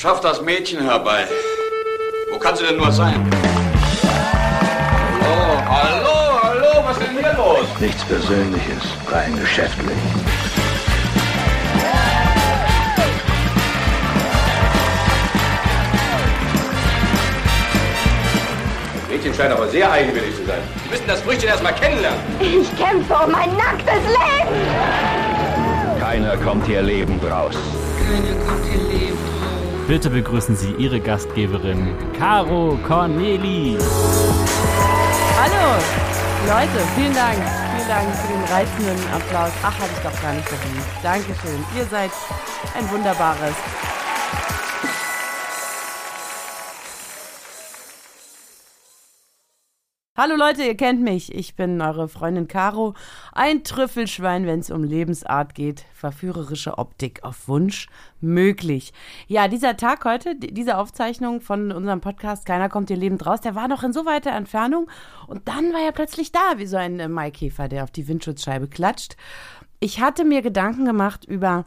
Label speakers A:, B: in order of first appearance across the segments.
A: Schaff das Mädchen herbei. Wo kann sie denn nur sein? Hallo, hallo, hallo, was ist denn hier los?
B: Nichts Persönliches, rein geschäftlich.
A: Das Mädchen scheint aber sehr eigenwillig zu sein. Sie müssen das Früchtchen erst mal kennenlernen.
C: Ich kämpfe um mein nacktes Leben.
B: Keiner kommt hier lebend raus.
D: Bitte begrüßen Sie Ihre Gastgeberin, Caro Corneli.
E: Hallo, Leute, vielen Dank. Vielen Dank für den reizenden Applaus. Ach, habe ich doch gar nicht verdient. Dankeschön. Ihr seid ein wunderbares. Hallo Leute, ihr kennt mich. Ich bin eure Freundin Caro. Ein Trüffelschwein, wenn es um Lebensart geht. Verführerische Optik auf Wunsch möglich. Ja, dieser Tag heute, die- diese Aufzeichnung von unserem Podcast Keiner kommt ihr lebend raus, der war noch in so weiter Entfernung. Und dann war er plötzlich da, wie so ein äh, Maikäfer, der auf die Windschutzscheibe klatscht. Ich hatte mir Gedanken gemacht über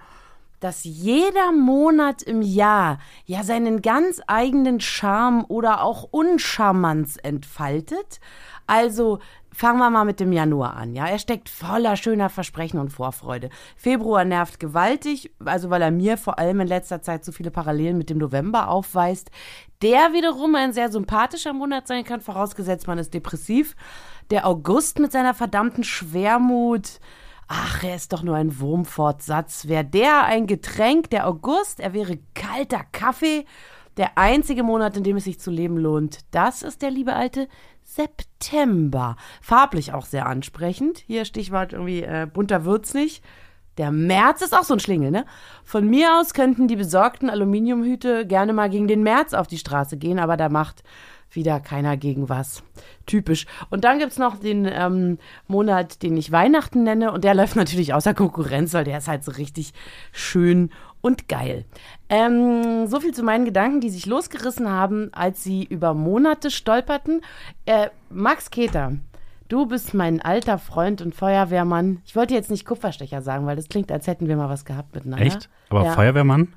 E: dass jeder Monat im Jahr ja seinen ganz eigenen Charme oder auch Uncharmanz entfaltet. Also fangen wir mal mit dem Januar an. Ja, er steckt voller schöner Versprechen und Vorfreude. Februar nervt gewaltig, also weil er mir vor allem in letzter Zeit so viele Parallelen mit dem November aufweist. Der wiederum ein sehr sympathischer Monat sein kann, vorausgesetzt man ist depressiv. Der August mit seiner verdammten Schwermut. Ach, er ist doch nur ein Wurmfortsatz. Wäre der ein Getränk, der August, er wäre kalter Kaffee. Der einzige Monat, in dem es sich zu leben lohnt, das ist der liebe alte September. Farblich auch sehr ansprechend. Hier Stichwort irgendwie äh, bunter wird's nicht. Der März ist auch so ein Schlingel, ne? Von mir aus könnten die besorgten Aluminiumhüte gerne mal gegen den März auf die Straße gehen, aber da macht wieder keiner gegen was. Typisch. Und dann gibt's noch den ähm, Monat, den ich Weihnachten nenne. Und der läuft natürlich außer Konkurrenz, weil der ist halt so richtig schön und geil. Ähm, so viel zu meinen Gedanken, die sich losgerissen haben, als sie über Monate stolperten. Äh, Max Keter, du bist mein alter Freund und Feuerwehrmann. Ich wollte jetzt nicht Kupferstecher sagen, weil das klingt, als hätten wir mal was gehabt miteinander.
D: Echt? Aber
E: Ja.
D: Feuerwehrmann?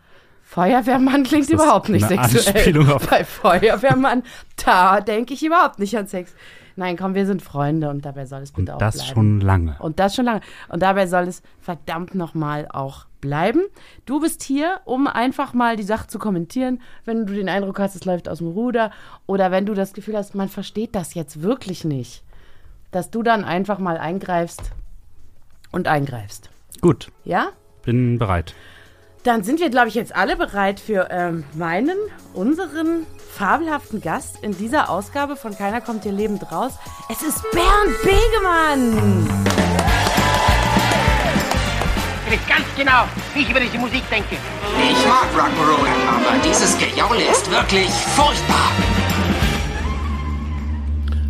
E: Feuerwehrmann klingt
D: das
E: überhaupt nicht sexuell. Bei Feuerwehrmann, da denke ich überhaupt nicht an Sex. Nein, komm, wir sind Freunde und dabei soll es bitte
D: Und
E: auch
D: das
E: bleiben.
D: schon lange.
E: Und das schon lange. Und dabei soll es verdammt nochmal auch bleiben. Du bist hier, um einfach mal die Sache zu kommentieren, wenn du den Eindruck hast, es läuft aus dem Ruder oder wenn du das Gefühl hast, man versteht das jetzt wirklich nicht. Dass du dann einfach mal eingreifst und eingreifst.
D: Gut,
E: Ja?
D: bin bereit.
E: Dann sind wir, glaube ich, jetzt alle bereit für ähm, meinen, unseren fabelhaften Gast in dieser Ausgabe von Keiner kommt hier lebend raus. Es ist Bernd Begemann!
F: Ich weiß ganz genau, wie ich über diese Musik denke.
G: Ich mag Rock'n'Roll, aber dieses Gejaule ist wirklich furchtbar.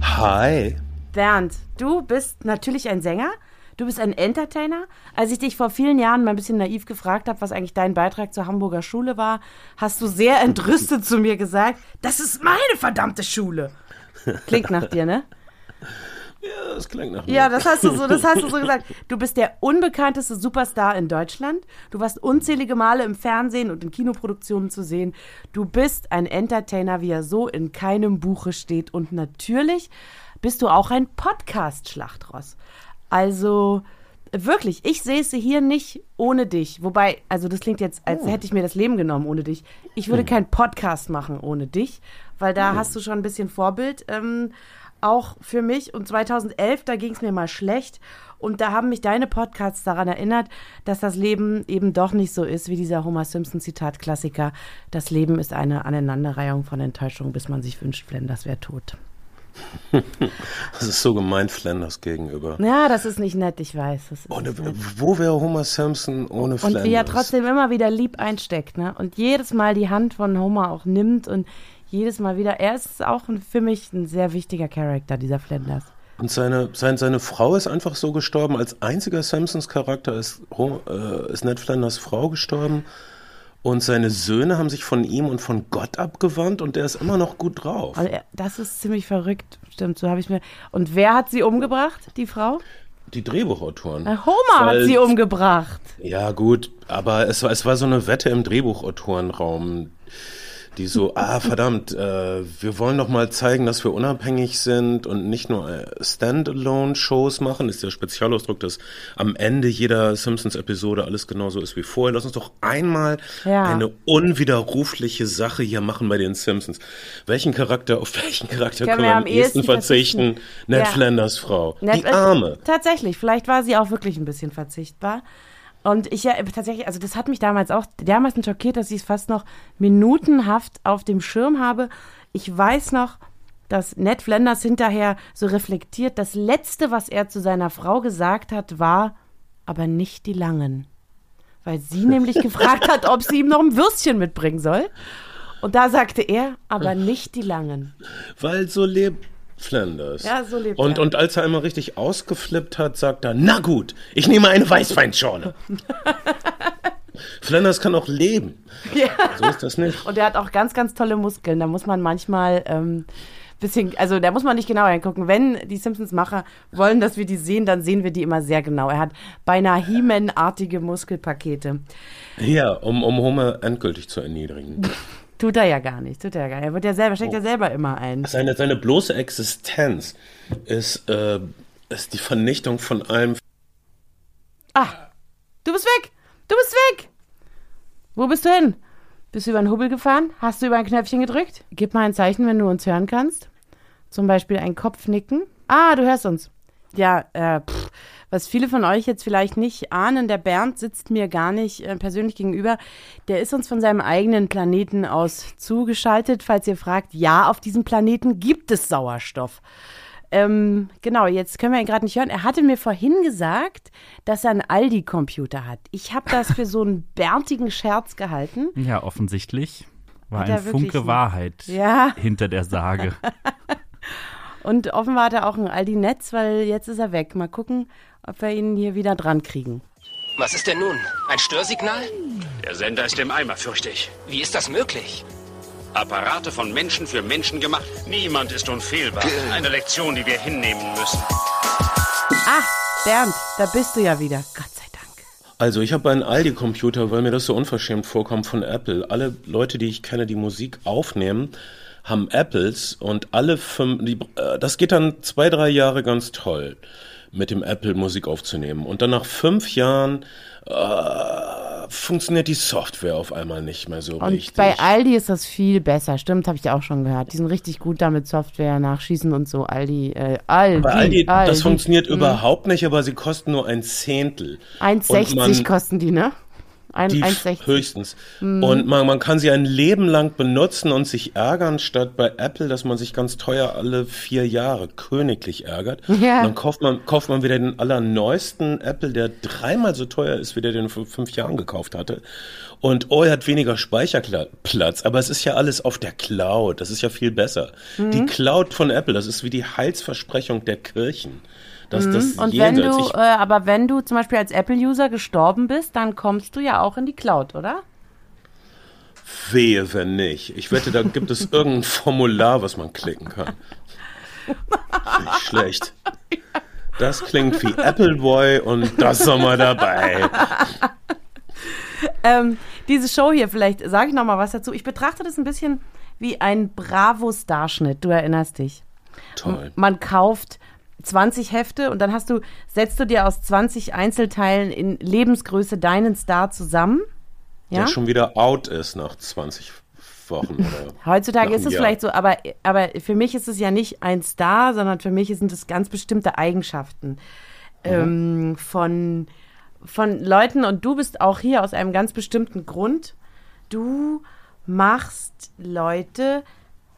H: Hi.
E: Bernd, du bist natürlich ein Sänger. Du bist ein Entertainer. Als ich dich vor vielen Jahren mal ein bisschen naiv gefragt habe, was eigentlich dein Beitrag zur Hamburger Schule war, hast du sehr entrüstet zu mir gesagt, das ist meine verdammte Schule. Klingt nach dir, ne?
H: Das klingt nach mir.
E: Ja, das hast du so, das hast du so gesagt. Du bist der unbekannteste Superstar in Deutschland. Du warst unzählige Male im Fernsehen und in Kinoproduktionen zu sehen. Du bist ein Entertainer, wie er so in keinem Buche steht. Und natürlich bist du auch ein Podcast-Schlachtross. Also wirklich, ich sehe es hier nicht ohne dich. Wobei, also das klingt jetzt, als hätte ich mir das Leben genommen ohne dich. Ich würde keinen Podcast machen ohne dich, weil da hast du schon ein bisschen Vorbild. Ähm, auch für mich. Und 2011, da ging es mir mal schlecht. Und da haben mich deine Podcasts daran erinnert, dass das Leben eben doch nicht so ist wie dieser Homer Simpson-Zitat-Klassiker. Das Leben ist eine Aneinanderreihung von Enttäuschungen, bis man sich wünscht, Flanders wäre tot.
H: Das ist so gemein Flanders gegenüber.
E: Ja, das ist nicht nett, ich weiß. Das ist
H: Oh,
E: nicht
H: ne,
E: nett.
H: wo wäre Homer Simpson ohne
E: Und
H: Flanders?
E: wie er trotzdem immer wieder lieb einsteckt, ne? Und jedes Mal die Hand von Homer auch nimmt und jedes Mal wieder. Er ist auch für mich ein sehr wichtiger Charakter, dieser Flanders.
H: Und seine, sein, seine Frau ist einfach so gestorben. Als einziger Simpsons-Charakter ist, äh, ist Ned Flanders Frau gestorben. Und seine Söhne haben sich von ihm und von Gott abgewandt und der ist immer noch gut drauf.
E: Also er, das ist ziemlich verrückt, stimmt, so habe ich mir. Und wer hat sie umgebracht, die Frau?
H: die Drehbuchautoren.
E: Homer
H: Weil-
E: hat sie umgebracht.
H: Ja, gut, aber es war, es war so eine Wette im Drehbuchautorenraum, die so, ah, verdammt, äh, wir wollen doch mal zeigen, dass wir unabhängig sind und nicht nur äh, Standalone-Shows machen. Ist der Spezialausdruck, dass am Ende jeder Simpsons-Episode alles genauso ist wie vorher. Lass uns doch einmal
E: Ja.
H: eine unwiderrufliche Sache hier machen bei den Simpsons. Welchen Charakter, auf welchen Charakter
E: Können wir am
H: ehesten verzichten?
E: verzichten?
H: Ned
E: Ja.
H: Flanders Frau.
E: Nett-
H: die Arme.
E: Tatsächlich, vielleicht war sie auch wirklich ein bisschen verzichtbar. Und ich ja tatsächlich, also das hat mich damals auch dermaßen schockiert, dass ich es fast noch minutenhaft auf dem Schirm habe. Ich weiß noch, dass Ned Flanders hinterher so reflektiert, das Letzte, was er zu seiner Frau gesagt hat, war, aber nicht die Langen. Weil sie nämlich gefragt hat, ob sie ihm noch ein Würstchen mitbringen soll. Und da sagte er, aber nicht die Langen.
H: Weil so lebt Flanders.
E: Ja, so lebt
H: und,
E: er.
H: Und als er einmal richtig ausgeflippt hat, sagt er, na gut, ich nehme eine Weißweinschorle. Flanders kann auch leben.
E: Ja.
H: So ist das nicht.
E: Und er hat auch ganz, ganz tolle Muskeln. Da muss man manchmal ähm, bisschen, also da muss man nicht genau hingucken. Wenn die Simpsons-Macher wollen, dass wir die sehen, dann sehen wir die immer sehr genau. Er hat beinahe He-Man-artige Muskelpakete.
H: Ja, um, um Homer endgültig zu erniedrigen.
E: Tut er ja gar nicht, tut er ja gar nicht. Er wird ja selber, steckt ja selber immer ein.
H: Seine, seine bloße Existenz ist, äh, ist die Vernichtung von allem.
E: Ah, du bist weg! Du bist weg! Wo bist du hin? Bist du über den Hubbel gefahren? Hast du über ein Knöpfchen gedrückt? Gib mal ein Zeichen, wenn du uns hören kannst. Zum Beispiel ein Kopfnicken. Ah, du hörst uns. Ja, äh, pff, was viele von euch jetzt vielleicht nicht ahnen, der Bernd sitzt mir gar nicht äh, persönlich gegenüber. Der ist uns von seinem eigenen Planeten aus zugeschaltet. Falls ihr fragt, ja, auf diesem Planeten gibt es Sauerstoff. Ähm, genau, jetzt können wir ihn gerade nicht hören. Er hatte mir vorhin gesagt, dass er einen Aldi-Computer hat. Ich habe das für so einen bärtigen Scherz gehalten.
D: Ja, offensichtlich war
E: Hat
D: ein Funke Wahrheit
E: Ja.
D: hinter der Sage.
E: Und offenbar hat er auch ein Aldi-Netz, weil jetzt ist er weg. Mal gucken, ob wir ihn hier wieder dran kriegen.
G: Was ist denn nun? Ein Störsignal?
A: Der Sender ist im Eimer, fürchte ich.
G: Wie ist das möglich?
A: Apparate von Menschen für Menschen gemacht. Niemand ist unfehlbar. Eine Lektion, die wir hinnehmen müssen.
E: Ah, Bernd, da bist du ja wieder. Gott sei Dank.
H: Also ich habe einen Aldi-Computer, weil mir das so unverschämt vorkommt von Apple. Alle Leute, die ich kenne, die Musik aufnehmen, haben Apples und alle fünf, die, äh, das geht dann zwei, drei Jahre ganz toll, mit dem Apple Musik aufzunehmen. Und dann nach fünf Jahren äh, funktioniert die Software auf einmal nicht mehr so
E: Und
H: richtig.
E: bei Aldi ist das viel besser. Stimmt, habe ich auch schon gehört. Die sind richtig gut damit Software nachschießen und so. Aldi, äh, Aldi,
H: bei Aldi,
E: Aldi.
H: das funktioniert
E: Mhm.
H: überhaupt nicht, aber sie kosten nur ein Zehntel. Und
E: 1,60
H: man-
E: kosten die, ne? Ein,
H: Die
E: 1,60.
H: höchstens.
E: Mhm.
H: Und man, man kann sie ein Leben lang benutzen und sich ärgern, statt bei Apple, dass man sich ganz teuer alle vier Jahre königlich ärgert.
E: Ja.
H: Und dann kauft man, kauft man wieder den allerneuesten Apple, der dreimal so teuer ist, wie der den vor fünf Jahren gekauft hatte. Und oh, er hat weniger Speicherplatz, aber es ist ja alles auf der Cloud. Das ist ja viel besser.
E: Mhm.
H: Die Cloud von Apple, das ist wie die Heilsversprechung der Kirchen. Das, das
E: Mhm. Und wenn du, äh, aber wenn du zum Beispiel als Apple-User gestorben bist, dann kommst du ja auch in die Cloud, oder?
H: Wehe, wenn nicht. Ich wette, da gibt es irgendein Formular, was man klicken kann. Nicht schlecht. Das klingt wie Appleboy und das sind wir dabei.
E: Ähm, diese Show hier, vielleicht sage ich noch mal was dazu. Ich betrachte das ein bisschen wie ein Bravo-Starschnitt. Du erinnerst dich.
H: Toll.
E: Man kauft 20 Hefte und dann hast du, setzt du dir aus 20 Einzelteilen in Lebensgröße deinen Star zusammen. Ja?
H: Der schon wieder out ist nach 20 Wochen. Oder
E: Heutzutage ist es
H: Jahr.
E: vielleicht so, aber, aber für mich ist es ja nicht ein Star, sondern für mich sind es ganz bestimmte Eigenschaften ähm, von, von Leuten. Und du bist auch hier aus einem ganz bestimmten Grund. Du machst Leute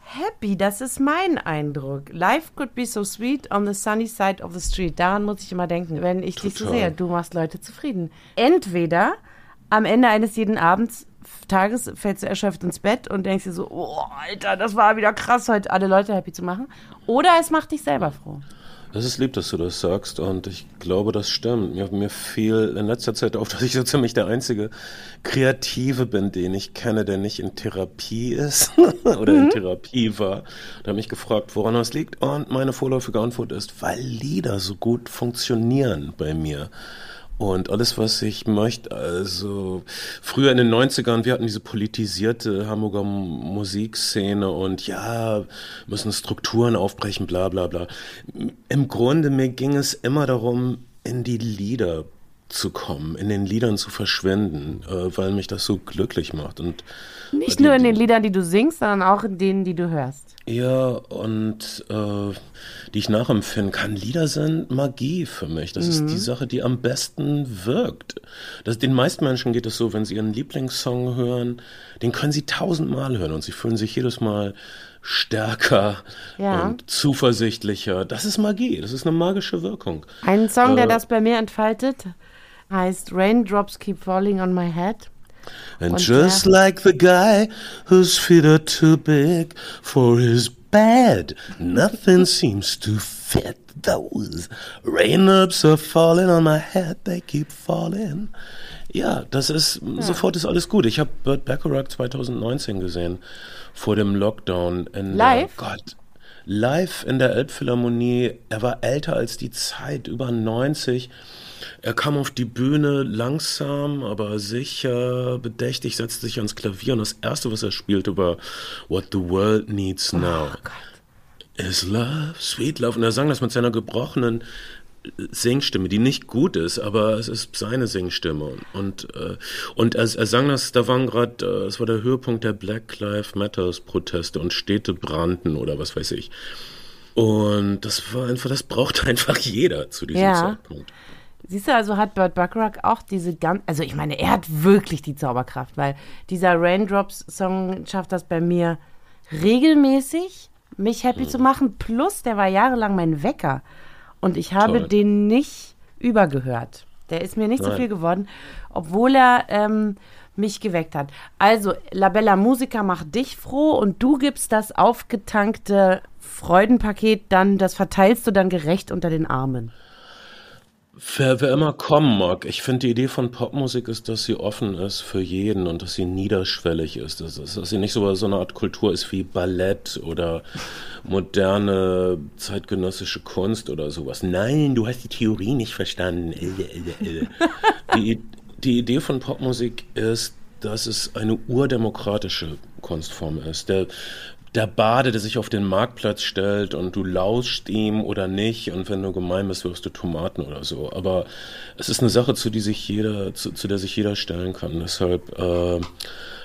E: happy. Das ist mein Eindruck. Life could be so sweet on the sunny side of the street. Daran muss ich immer denken, wenn ich dich so sehe. Du machst Leute zufrieden. Entweder am Ende eines jeden Abends Tages fällst du erschöpft ins Bett und denkst dir so, oh, Alter, das war wieder krass, heute alle Leute happy zu machen. Oder es macht dich selber froh.
H: Das ist lieb, dass du das sagst und ich glaube, das stimmt. Mir, mir fiel in letzter Zeit auf, dass ich so ziemlich der einzige Kreative bin, den ich kenne, der nicht in Therapie ist oder mhm. in Therapie war. Da habe mich gefragt, woran das liegt und meine vorläufige Antwort ist, weil Lieder so gut funktionieren bei mir. Und alles, was ich möchte, also früher in den 90ern, wir hatten diese politisierte Hamburger Musikszene und ja, müssen Strukturen aufbrechen, bla bla bla. Im Grunde, mir ging es immer darum, in die Lieder zu kommen, in den Liedern zu verschwinden, äh, weil mich das so glücklich macht. Und
E: Nicht nur in den Liedern, die du singst, sondern auch in denen, die du hörst.
H: Ja, und äh, die ich nachempfinden kann. Lieder sind Magie für mich. Das mhm. ist die. Sache, die am besten wirkt. Das, den meisten Menschen geht es so, wenn sie ihren Lieblingssong hören, den können sie tausendmal hören und sie fühlen sich jedes Mal stärker ja. und zuversichtlicher. Das ist Magie, das ist eine magische Wirkung.
E: Ein Song, äh, der das bei mir entfaltet, heißt Raindrops Keep Falling on My Head.
H: And Und just der, like the guy whose feet are too big for his bed, nothing seems to fit. Those raindrops are falling on my head, they keep falling. Ja, das ist, ja. sofort ist alles gut. Ich habe Burt Bacharach 2019 gesehen, vor dem Lockdown. In
E: live?
H: Der, Gott, live in der Elbphilharmonie. Er war älter als die Zeit, über 90. Er kam auf die Bühne langsam, aber sicher, bedächtig, setzte sich ans Klavier und das erste, was er spielte, war What the World Needs oh Now. Oh is Love, Sweet Love. Und er sang das mit seiner gebrochenen Singstimme, die nicht gut ist, aber es ist seine Singstimme. Und, äh, und er, er sang das, da waren gerade, äh, es war der Höhepunkt der Black Lives Matters Proteste und Städte brannten oder was weiß ich. Und das war einfach, das braucht einfach jeder zu diesem ja. Zeitpunkt.
E: Siehst du, also hat Burt Bacharach auch diese ganz, also ich meine, er hat wirklich die Zauberkraft, weil dieser Raindrops-Song schafft das bei mir regelmäßig, mich happy mhm. zu machen. Plus, der war jahrelang mein Wecker und ich habe Toll. den nicht übergehört. Der ist mir nicht Nein. so viel geworden, obwohl er ähm, mich geweckt hat. Also, La Bella Musica macht dich froh und du gibst das aufgetankte Freudenpaket dann, das verteilst du dann gerecht unter den Armen.
H: Wer, wer immer kommen mag, ich finde die Idee von Popmusik ist, dass sie offen ist für jeden und dass sie niederschwellig ist. Dass, dass sie nicht so, so eine Art Kultur ist wie Ballett oder moderne zeitgenössische Kunst oder sowas. Nein, du hast die Theorie nicht verstanden. die, die Idee von Popmusik ist, dass es eine urdemokratische Kunstform ist. Der, der Bade, der sich auf den Marktplatz stellt und du lauschst ihm oder nicht und wenn du gemein bist, wirst du Tomaten oder so. Aber es ist eine Sache, zu, die sich jeder, zu, zu der sich jeder stellen kann. Deshalb äh,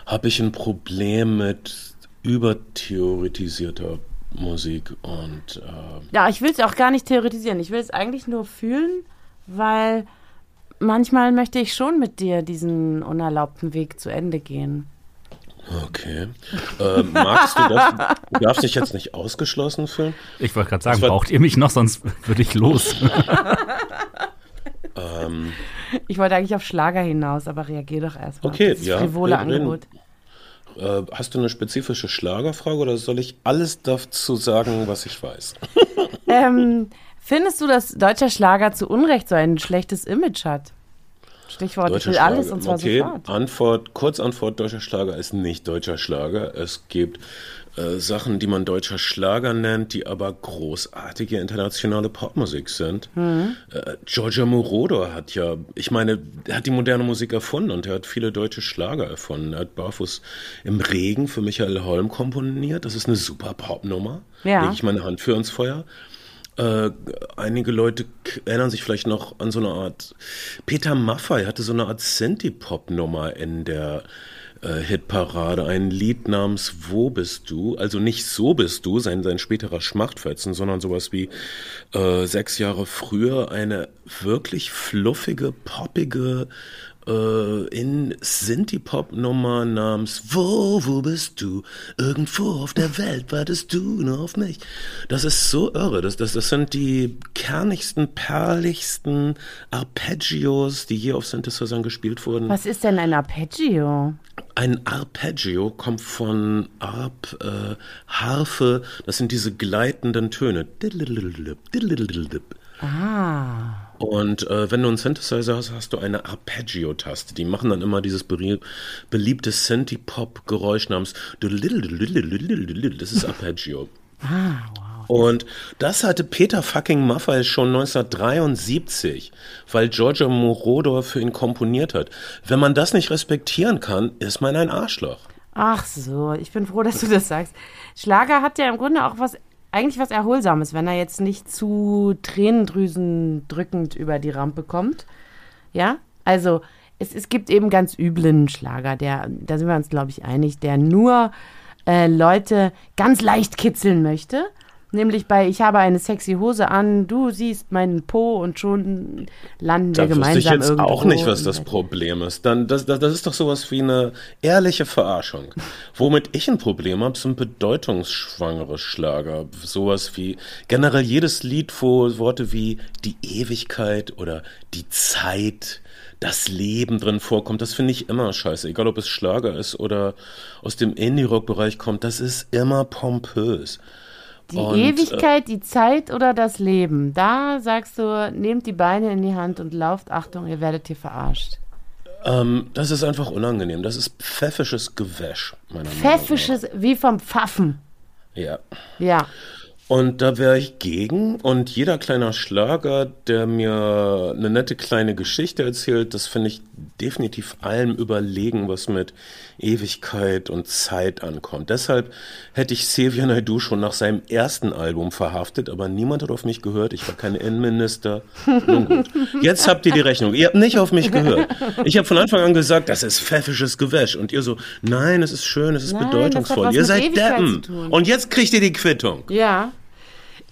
H: habe ich ein Problem mit übertheoretisierter Musik und äh,
E: ja, ich will es auch gar nicht theoretisieren. Ich will es eigentlich nur fühlen, weil manchmal möchte ich schon mit dir diesen unerlaubten Weg zu Ende gehen.
H: Okay. Äh, magst du das? Du darfst dich jetzt nicht ausgeschlossen fühlen.
D: Ich wollte gerade sagen, braucht ihr mich noch, sonst würde ich los.
E: ähm, ich wollte eigentlich auf Schlager hinaus, aber reagier doch erstmal.
H: Okay, das
E: ja. frivole Angebot.
H: Äh, hast du eine spezifische Schlagerfrage oder soll ich alles dazu sagen, was ich weiß?
E: ähm, findest du, dass deutscher Schlager zu Unrecht so ein schlechtes Image hat? Stichwort, deutscher ich will Schlager. alles und zwar okay. sofort.
H: Antwort, Kurzantwort, deutscher Schlager ist nicht deutscher Schlager. Es gibt äh, Sachen, die man deutscher Schlager nennt, die aber großartige internationale Popmusik sind. Mhm. Äh, Giorgio Moroder hat ja, ich meine, er hat die moderne Musik erfunden und er hat viele deutsche Schlager erfunden. Er hat Barfuß im Regen für Michael Holm komponiert. Das ist eine super Popnummer. Ja. Lege ich meine Hand für ins Feuer. Äh, einige Leute erinnern sich vielleicht noch an so eine Art. Peter Maffay hatte so eine Art Synthie-Pop-Nummer in der äh, Hitparade. Ein Lied namens Wo bist du? Also nicht So bist du, sein, sein späterer Schmachtfetzen, sondern sowas wie äh, sechs Jahre früher eine wirklich fluffige, poppige äh, in Sinti-Pop-Nummer namens Wo, wo bist du? Irgendwo auf der Welt wartest du nur auf mich. Das ist so irre. Das, das, das sind die kernigsten, perligsten Arpeggios, die je auf Synthesizern gespielt wurden.
E: Was ist denn ein Arpeggio?
H: Ein Arpeggio kommt von Arp, äh, Harfe, das sind diese gleitenden Töne.
E: Ah.
H: Und äh, wenn du einen Synthesizer hast, hast du eine Arpeggio-Taste. Die machen dann immer dieses beliebte Synthie-Pop-Geräusch namens Das ist Arpeggio. Und das hatte Peter fucking Maffay schon 1973, weil Giorgio Moroder für ihn komponiert hat. Wenn man das nicht respektieren kann, ist man ein Arschloch.
E: Ach so, ich bin froh, dass du das sagst. Schlager hat ja im Grunde auch was, eigentlich was Erholsames, wenn er jetzt nicht zu Tränendrüsen drückend über die Rampe kommt. Ja, also es, es gibt eben ganz üblen Schlager, der, da sind wir uns, glaube ich, einig, der nur äh, Leute ganz leicht kitzeln möchte. Nämlich bei Ich habe eine sexy Hose an, du siehst meinen Po und schon landen wir
H: Da wüsste
E: gemeinsam
H: ich jetzt
E: irgendwo.
H: auch nicht, was das Problem ist. Dann, das, das, das ist doch sowas wie eine ehrliche Verarschung. Womit ich ein Problem habe, sind bedeutungsschwangere Schlager. Sowas wie generell jedes Lied, wo Worte wie die Ewigkeit oder die Zeit, das Leben drin vorkommt, das finde ich immer scheiße. Egal, ob es Schlager ist oder aus dem Indie-Rock-Bereich kommt, das ist immer pompös.
E: Die
H: Und, äh,
E: Ewigkeit, die Zeit oder das Leben. Da sagst du, nehmt die Beine in die Hand und lauft. Achtung, ihr werdet hier verarscht.
H: Ähm, das ist einfach unangenehm. Das ist pfäffisches Gewäsch, meiner Meinung nach.
E: Pfäffisches, wie vom Pfaffen.
H: Ja.
E: Ja.
H: Und da wäre ich gegen. Und jeder kleiner Schlager, der mir eine nette kleine Geschichte erzählt, das finde ich definitiv allem überlegen, was mit Ewigkeit und Zeit ankommt. Deshalb hätte ich Xavier Naidoo schon nach seinem ersten Album verhaftet, aber niemand hat auf mich gehört. Ich war kein Innenminister. Nun gut. Jetzt habt ihr die Rechnung. Ihr habt nicht auf mich gehört. Ich habe von Anfang an gesagt, das ist pfäffisches Gewäsch. Und ihr so, nein, es ist schön, es ist
E: Nein,
H: bedeutungsvoll. Ihr seid Deppen. Und jetzt kriegt ihr die Quittung.
E: Ja.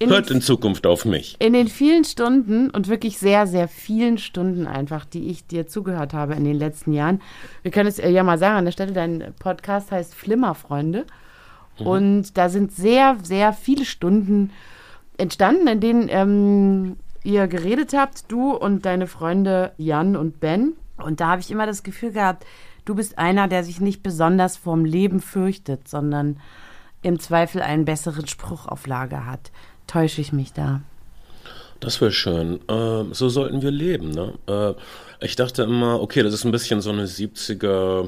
E: In
H: Hört in Zukunft auf mich.
E: in den vielen Stunden und wirklich sehr, sehr vielen Stunden einfach, die ich dir zugehört habe in den letzten Jahren. Wir können es äh, ja mal sagen an der Stelle, dein Podcast heißt Flimmerfreunde. Und da sind sehr, sehr viele Stunden entstanden, in denen ähm, ihr geredet habt, du und deine Freunde Jan und Ben. Und da habe ich immer das Gefühl gehabt, du bist einer, der sich nicht besonders vom Leben fürchtet, sondern im Zweifel einen besseren Spruch auf Lager hat. Täusche ich mich da?
H: Das wäre schön. Ähm, so sollten wir leben. Ne? Äh, ich dachte immer, okay, das ist ein bisschen so eine 70er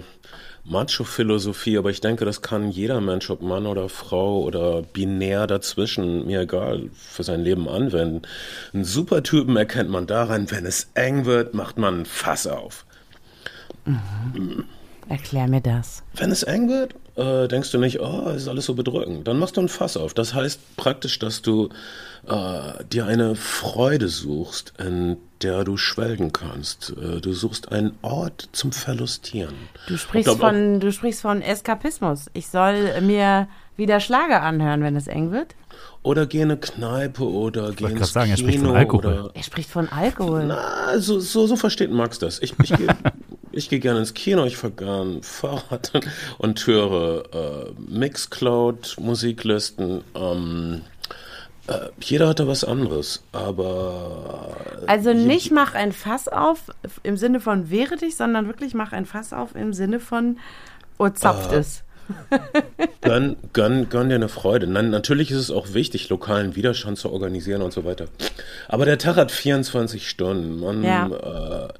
H: Macho-Philosophie, aber ich denke, das kann jeder Mensch, ob Mann oder Frau oder binär dazwischen, mir egal, für sein Leben anwenden. Einen Supertypen erkennt man daran, wenn es eng wird, macht man ein Fass auf.
E: Erklär mir das.
H: Wenn es eng wird, äh, denkst du nicht, oh, es ist alles so bedrückend. Dann machst du ein Fass auf. Das heißt praktisch, dass du äh, dir eine Freude suchst, in der du schwelgen kannst. Äh, du suchst einen Ort zum Verlustieren.
E: Du sprichst,
H: Ich glaub,
E: von, du sprichst von Eskapismus. Ich soll mir wieder Schlager anhören, wenn es eng wird.
H: Oder geh in eine Kneipe oder geh
D: wollte
H: ins
D: gerade sagen, er
H: Kino
D: spricht von Alkohol.
H: oder
E: Er spricht von Alkohol.
H: Na, so, so, so versteht Max das. Ich, ich gehe ich geh gerne ins Kino, ich fahre gern Fahrrad und höre äh, Mixcloud, Musiklisten. Ähm, äh, jeder hatte was anderes, aber
E: Also
H: je-
E: nicht mach ein Fass auf im Sinne von wehre dich, sondern wirklich mach ein Fass auf im Sinne von oh, zapft
H: Ah.
E: es.
H: Gönn, gönn, gönn dir eine Freude. Nein, natürlich ist es auch wichtig, lokalen Widerstand zu organisieren und so weiter. Aber der Tag hat 24 Stunden. Man,
E: Ja.
H: äh,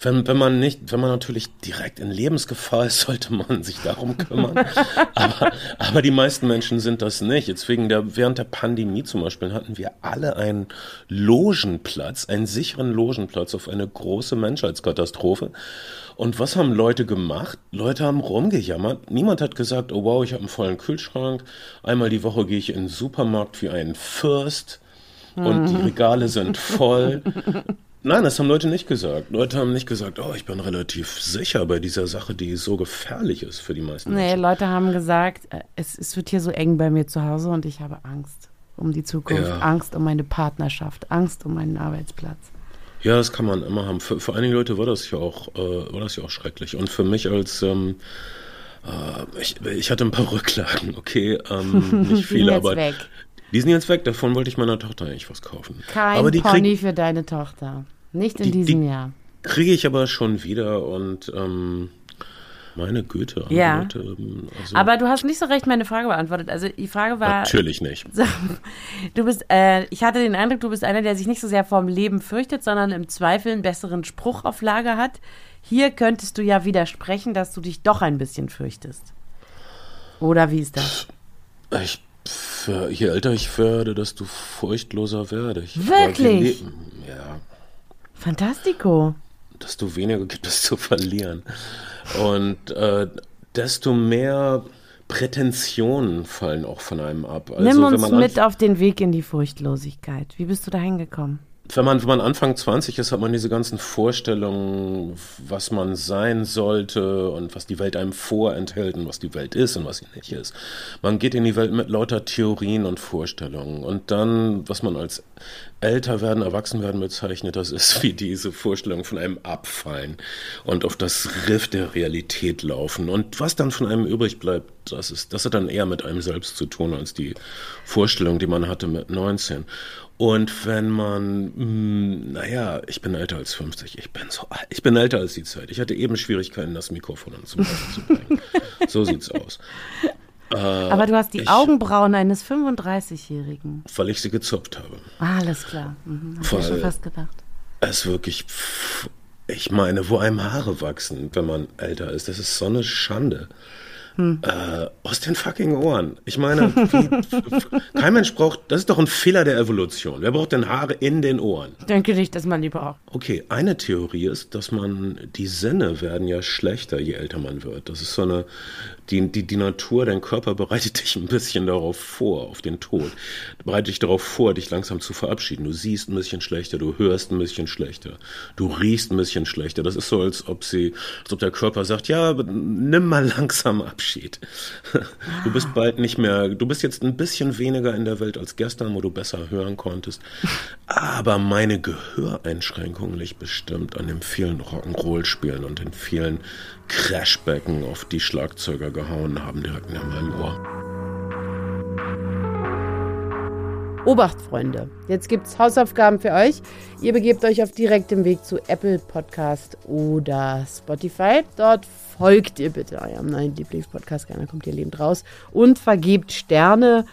H: wenn, wenn man nicht, wenn man natürlich direkt in Lebensgefahr ist, sollte man sich darum kümmern. aber, aber die meisten Menschen sind das nicht. Jetzt wegen der, während der Pandemie zum Beispiel hatten wir alle einen Logenplatz, einen sicheren Logenplatz auf eine große Menschheitskatastrophe. Und was haben Leute gemacht? Leute haben rumgejammert. Niemand hat gesagt, oh wow, ich habe einen vollen Kühlschrank. Einmal die Woche gehe ich in den Supermarkt wie ein Fürst und die Regale sind voll. Nein, das haben Leute nicht gesagt. Leute haben nicht gesagt, oh, ich bin relativ sicher bei dieser Sache, die so gefährlich ist für die meisten
E: Nee,
H: Menschen.
E: Leute haben gesagt, äh, es, es wird hier so eng bei mir zu Hause und ich habe Angst um die Zukunft,
H: Ja.
E: Angst um meine Partnerschaft, Angst um meinen Arbeitsplatz.
H: Ja, das kann man immer haben. Für, für einige Leute war das ja auch, äh, war das ja auch schrecklich. Und für mich als ähm, äh, ich, ich hatte ein paar Rücklagen, okay, ähm, nicht viele,
E: jetzt
H: aber
E: weg.
H: die sind jetzt weg. Davon wollte ich meiner Tochter eigentlich was kaufen.
E: Kein
H: aber die
E: Pony
H: krieg,
E: für deine Tochter. Nicht in
H: Die-
E: diesem
H: die-
E: Jahr.
H: kriege ich aber schon wieder und ähm, meine Güte,
E: Ja.
H: Leute, ähm, also,
E: Aber du hast nicht so recht meine Frage beantwortet. Also die Frage war,
H: natürlich nicht.
E: du bist, äh, ich hatte den Eindruck, du bist einer, der sich nicht so sehr vorm Leben fürchtet, sondern im Zweifel einen besseren Spruch auf Lager hat. Hier könntest du ja widersprechen, dass du dich doch ein bisschen fürchtest. Oder wie ist das?
H: Ich, je älter ich werde, desto furchtloser werde ich.
E: Wirklich?
H: Ja,
E: Fantastico.
H: desto weniger gibt es zu verlieren. Und äh, desto mehr Prätensionen fallen auch von einem ab. Also,
E: Nimm uns mit auf den Weg in die Furchtlosigkeit. Wie bist du da hingekommen?
H: Wenn man, wenn man Anfang 20 ist, hat man diese ganzen Vorstellungen, was man sein sollte und was die Welt einem vorenthält und was die Welt ist und was sie nicht ist. Man geht in die Welt mit lauter Theorien und Vorstellungen. Und dann, was man als älter werden, erwachsen werden bezeichnet, das ist wie diese Vorstellungen von einem abfallen und auf das Riff der Realität laufen. Und was dann von einem übrig bleibt, das ist, das hat dann eher mit einem selbst zu tun als die Vorstellung, die man hatte mit 19. Und wenn man, mh, naja, ich bin älter als 50, ich bin so alt, ich bin älter als die Zeit. Ich hatte eben Schwierigkeiten, das Mikrofon Laufen zu bringen. So sieht's aus.
E: Aber du hast die
H: ich-
E: Augenbrauen eines 35-Jährigen.
H: Weil ich sie gezupft habe.
E: Ah, alles klar. Mhm, hab ich schon fast gedacht.
H: Es ist wirklich, pff, ich meine, wo einem Haare wachsen, wenn man älter ist, das ist so eine Schande. Äh, aus den fucking Ohren. Ich meine, wie, kein Mensch braucht, das ist doch ein Fehler der Evolution. Wer braucht denn Haare in den Ohren?
E: Ich denke nicht, dass man die braucht.
H: Okay, eine Theorie ist, dass man, die Sinne werden ja schlechter, je älter man wird. Das ist so eine, die, die, die Natur, dein Körper bereitet dich ein bisschen darauf vor, auf den Tod. Bereitet dich darauf vor, dich langsam zu verabschieden. Du siehst ein bisschen schlechter, du hörst ein bisschen schlechter, du riechst ein bisschen schlechter. Das ist so, als ob sie, als ob der Körper sagt, ja, nimm mal langsam Abschied. Du bist bald nicht mehr, du bist jetzt ein bisschen weniger in der Welt als gestern, wo du besser hören konntest. Aber meine Gehöreinschränkung liegt bestimmt an den vielen Rock'n'Roll-Spielen und den vielen Crashbecken, auf die Schlagzeuger gehauen haben, direkt in meinem Ohr.
E: Obacht, Freunde. Jetzt gibt's Hausaufgaben für euch. Ihr begebt euch auf direktem Weg zu Apple Podcast oder Spotify. Dort folgt ihr bitte eurem neuen Lieblingspodcast. Gerne kommt ihr lebend raus. Und vergebt Sterne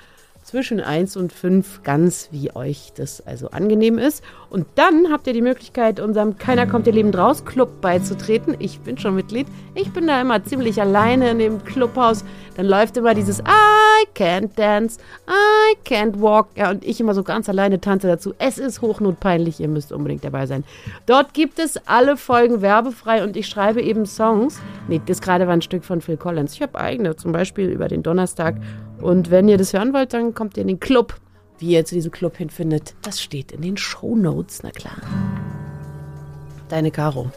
E: zwischen 1 und 5, ganz wie euch das also angenehm ist. Und dann habt ihr die Möglichkeit, unserem Keiner kommt ihr lebend raus Club beizutreten. Ich bin schon Mitglied. Ich bin da immer ziemlich alleine in dem Clubhaus. Dann läuft immer dieses I can't dance, I can't walk. Ja, und ich immer so ganz alleine tanze dazu. Es ist hochnotpeinlich, ihr müsst unbedingt dabei sein. Dort gibt es alle Folgen werbefrei und ich schreibe eben Songs. Nee, das gerade war ein Stück von Phil Collins. Ich habe eigene, zum Beispiel über den Donnerstag. Und wenn ihr das hören wollt, dann kommt ihr in den Club. Wie ihr zu diesem Club hinfindet, das steht in den Shownotes, na klar. Deine Caro.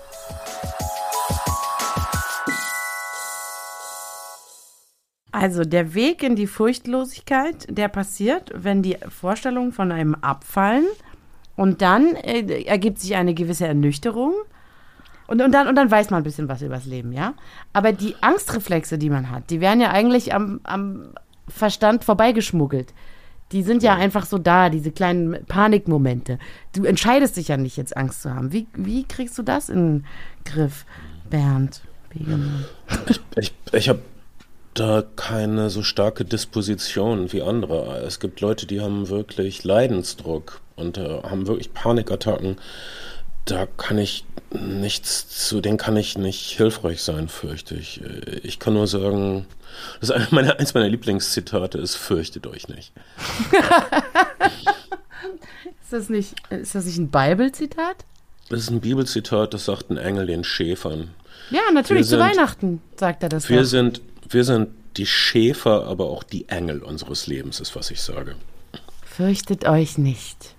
E: Also der Weg in die Furchtlosigkeit, der passiert, wenn die Vorstellungen von einem abfallen und dann äh, ergibt sich eine gewisse Ernüchterung und, und, dann, und dann weiß man ein bisschen was übers Leben, ja. Aber die Angstreflexe, die man hat, die werden ja eigentlich am, am Verstand vorbeigeschmuggelt. Die sind ja einfach so da, diese kleinen Panikmomente. Du entscheidest dich ja nicht, jetzt Angst zu haben. Wie, wie kriegst du das in den Griff, Bernd? Begemann?
H: Ich, ich habe da keine so starke Disposition wie andere. Es gibt Leute, die haben wirklich Leidensdruck und äh, haben wirklich Panikattacken. Da kann ich nichts zu, denen kann ich nicht hilfreich sein, fürchte ich. Äh, Ich kann nur sagen, das ist meine, eins meiner Lieblingszitate ist, fürchtet euch nicht.
E: Ist das nicht, ist das nicht ein Bibelzitat?
H: Das ist ein Bibelzitat, das sagt ein Engel den Schäfern.
E: Ja, natürlich,
H: Wir
E: zu
H: sind-
E: Weihnachten sagt er das
H: Wir
E: doch.
H: sind, wir sind die Schäfer, aber auch die Engel unseres Lebens, ist, was ich sage.
E: Fürchtet euch nicht.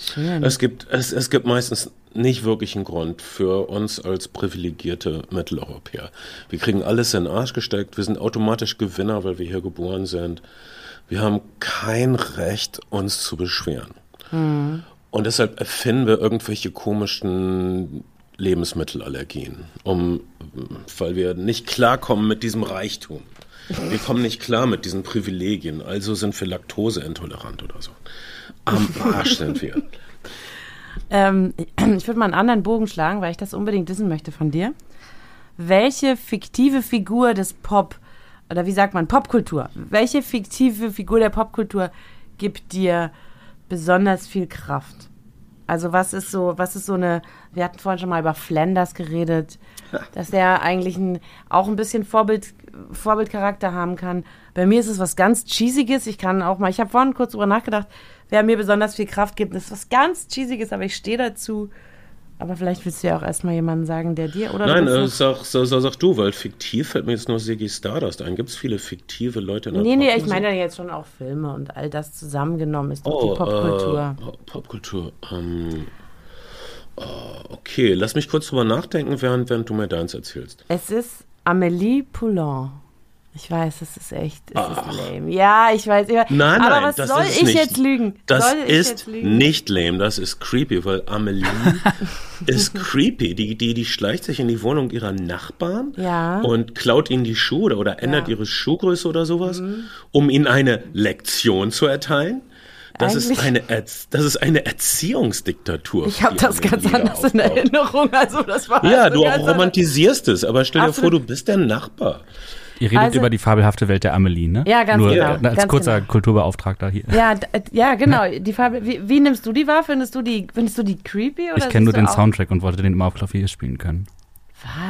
E: Schön.
H: Es gibt, es, es gibt meistens nicht wirklich einen Grund für uns als privilegierte Mitteleuropäer. Wir kriegen alles in den Arsch gesteckt, wir sind automatisch Gewinner, weil wir hier geboren sind. Wir haben kein Recht, uns zu beschweren. Und deshalb erfinden wir irgendwelche komischen Lebensmittelallergien, um, weil wir nicht klarkommen mit diesem Reichtum. Wir kommen nicht klar mit diesen Privilegien, also sind wir laktoseintolerant oder so. Am Arsch sind wir.
E: Ähm, ich würde mal einen anderen Bogen schlagen, weil ich das unbedingt wissen möchte von dir. Welche fiktive Figur des Pop, oder wie sagt man, Popkultur, welche fiktive Figur der Popkultur gibt dir besonders viel Kraft? Also was ist so, was ist so eine, wir hatten vorhin schon mal über Flanders geredet, dass der eigentlich ein, auch ein bisschen Vorbild, Vorbildcharakter haben kann. Bei mir ist es was ganz Cheesiges. Ich kann auch mal, ich habe vorhin kurz drüber nachgedacht, wer mir besonders viel Kraft gibt, das ist was ganz Cheesiges, aber ich stehe dazu. Aber vielleicht willst du ja auch erstmal jemanden sagen, der dir oder
H: Nein, äh, sag, sag, sag, sag du, weil fiktiv fällt mir jetzt nur Siggy Stardust ein. Gibt es viele fiktive Leute in der
E: Nee, nee, ich meine ja jetzt schon auch Filme und all das zusammengenommen ist doch
H: Oh,
E: die Popkultur.
H: Äh, Pop- Popkultur. Ähm, äh, okay, lass mich kurz drüber nachdenken, während, während du mir deins erzählst.
E: Es ist Amélie Poulain. Ich weiß, es ist echt, es ist lame. Ja, ich weiß. Ich weiß.
H: Nein,
E: aber
H: nein,
E: was
H: das
E: soll
H: ist
E: ich
H: nicht,
E: jetzt lügen?
H: Das
E: soll
H: ist
E: lügen?
H: nicht lame, das ist creepy, weil Amelie ist creepy. Die, die, die schleicht sich in die Wohnung ihrer Nachbarn
E: Ja.
H: und klaut ihnen die Schuhe oder, oder ändert
E: Ja. Mhm.
H: ihre Schuhgröße oder sowas, um ihnen eine Lektion zu erteilen. Das ist, eine, Erz- das ist eine Erziehungsdiktatur.
E: Ich habe das ganz anders in. Erinnerung. Also das war
H: Ja,
E: also
H: du auch
E: anders.
H: romantisierst es, aber stell dir
E: Absolut.
H: vor, du bist der Nachbar.
D: Ihr redet
E: Also-
D: über die fabelhafte Welt der Amelie, ne?
E: Ja, ganz
D: Nur,
E: genau,
D: äh, Als
E: ganz
D: kurzer
E: genau.
D: Kulturbeauftragter hier.
E: Ja, äh, ja, genau. Die Farbe. Wie, wie nimmst du die wahr? Findest du die, findest du die creepy oder?
D: Ich kenne nur den Soundtrack und wollte den immer auf Klavier spielen können.